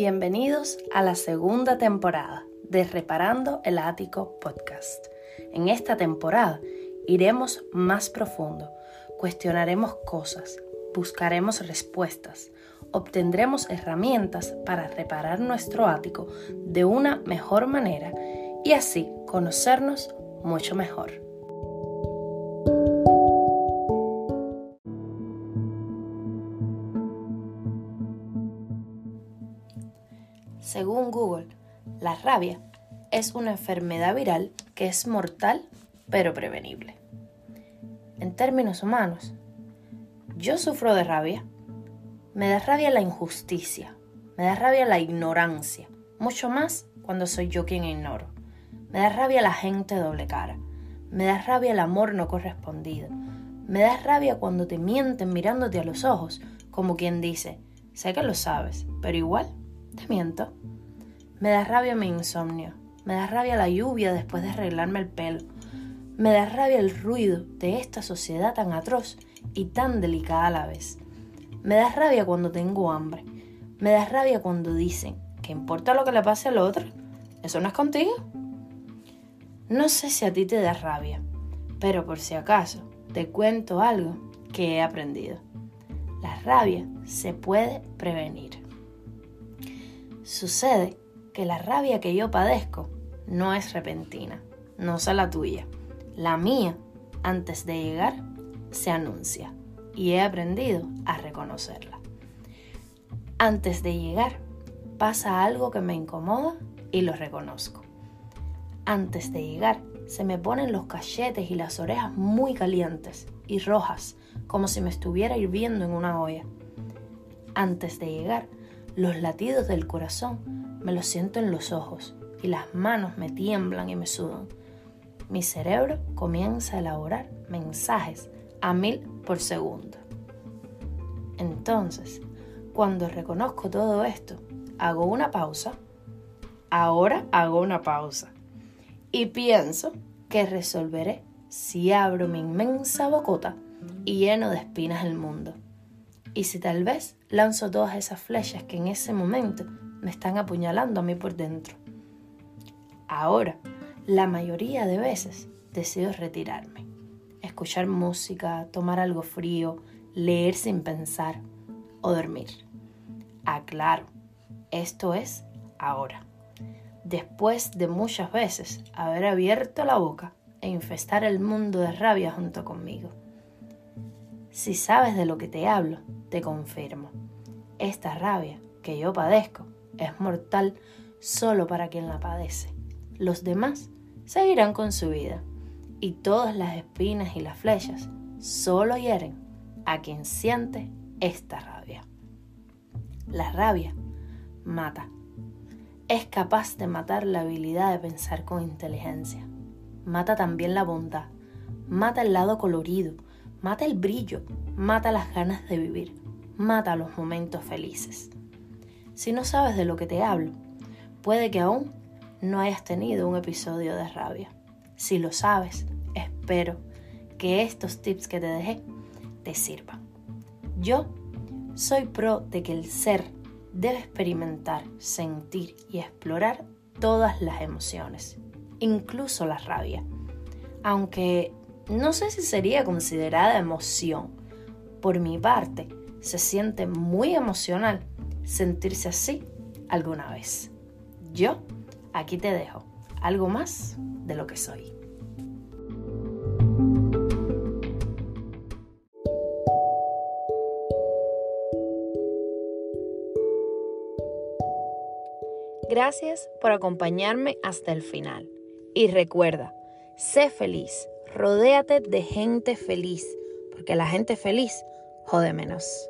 Bienvenidos a la segunda temporada de Reparando el Ático Podcast. En esta temporada iremos más profundo, cuestionaremos cosas, buscaremos respuestas, obtendremos herramientas para reparar nuestro ático de una mejor manera y así conocernos mucho mejor. Según Google, la rabia es una enfermedad viral que es mortal pero prevenible. En términos humanos, yo sufro de rabia. Me da rabia la injusticia, me da rabia la ignorancia, mucho más cuando soy yo quien ignoro. Me da rabia la gente doble cara, me da rabia el amor no correspondido, me da rabia cuando te mienten mirándote a los ojos, como quien dice, sé que lo sabes, pero igual Me da rabia mi insomnio. Me da rabia la lluvia después de arreglarme el pelo. Me da rabia el ruido de esta sociedad tan atroz y tan delicada a la vez. Me da rabia cuando tengo hambre. Me da rabia cuando dicen que importa lo que le pase al otro. ¿Eso no es contigo? No sé si a ti te da rabia, pero por si acaso te cuento algo que he aprendido. La rabia se puede prevenir. Sucede que la rabia que yo padezco no es repentina, no es la tuya. La mía, antes de llegar, se anuncia y he aprendido a reconocerla. Antes de llegar, pasa algo que me incomoda y lo reconozco. Antes de llegar, se me ponen los cachetes y las orejas muy calientes y rojas, como si me estuviera hirviendo en una olla. Antes de llegar, los latidos del corazón me los siento en los ojos y las manos me tiemblan y me sudan. Mi cerebro comienza a elaborar mensajes a mil por segundo. Entonces, cuando reconozco todo esto, hago una pausa. Ahora hago una pausa. Y pienso que resolveré si abro mi inmensa bocota y lleno de espinas el mundo. Y si tal vez lanzo todas esas flechas que en ese momento me están apuñalando a mí por dentro. Ahora, la mayoría de veces decido retirarme, escuchar música, tomar algo frío, leer sin pensar o dormir. Aclaro, esto es ahora. Después de muchas veces haber abierto la boca e infestar el mundo de rabia junto conmigo. Si sabes de lo que te hablo, te confirmo. Esta rabia que yo padezco es mortal solo para quien la padece. Los demás seguirán con su vida y todas las espinas y las flechas solo hieren a quien siente esta rabia. La rabia mata. Es capaz de matar la habilidad de pensar con inteligencia. Mata también la bondad. Mata el lado colorido. Mata el brillo. Mata las ganas de vivir mata los momentos felices. Si no sabes de lo que te hablo, puede que aún no hayas tenido un episodio de rabia. Si lo sabes, espero que estos tips que te dejé te sirvan. Yo soy pro de que el ser debe experimentar, sentir y explorar todas las emociones, incluso la rabia. Aunque no sé si sería considerada emoción. Por mi parte, se siente muy emocional sentirse así alguna vez. Yo aquí te dejo algo más de lo que soy. Gracias por acompañarme hasta el final. Y recuerda, sé feliz, rodéate de gente feliz, porque la gente feliz jode menos.